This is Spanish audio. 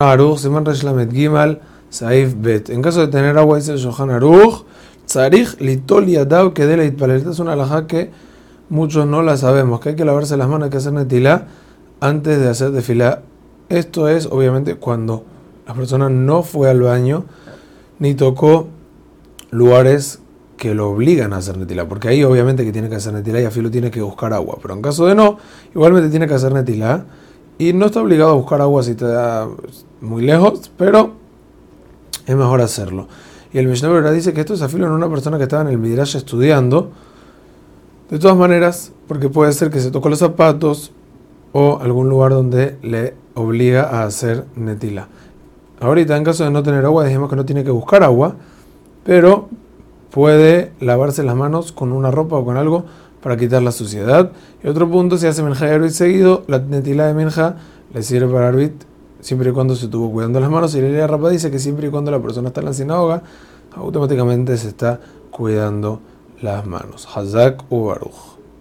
En caso de tener agua, dice Shohan Aruch, Tzarich Litol Yadav que de la Esta es una alhaja que muchos no la sabemos, que hay que lavarse las manos, hay que hacer netilá antes de hacer tefilá. Esto es, obviamente, cuando la persona no fue al baño ni tocó lugares que lo obligan a hacer netilá, porque ahí obviamente que tiene que hacer netilá y a filo tiene que buscar agua, pero en caso de no, igualmente tiene que hacer netilá y no está obligado a buscar agua si te da muy lejos, pero es mejor hacerlo. Y el Mishnah dice que esto es afilo en una persona que estaba en el Midrash estudiando. De todas maneras, porque puede ser que se tocó los zapatos o algún lugar donde le obliga a hacer netila. Ahorita, en caso de no tener agua, dijimos que no tiene que buscar agua, pero puede lavarse las manos con una ropa o con algo para quitar la suciedad. Y otro punto, si hace menja y seguido, la netila de menja le sirve para arbit siempre y cuando se estuvo cuidando las manos. Y la Rapa dice que siempre y cuando la persona está en la sinagoga, automáticamente se está cuidando las manos. Hazak u Baruch.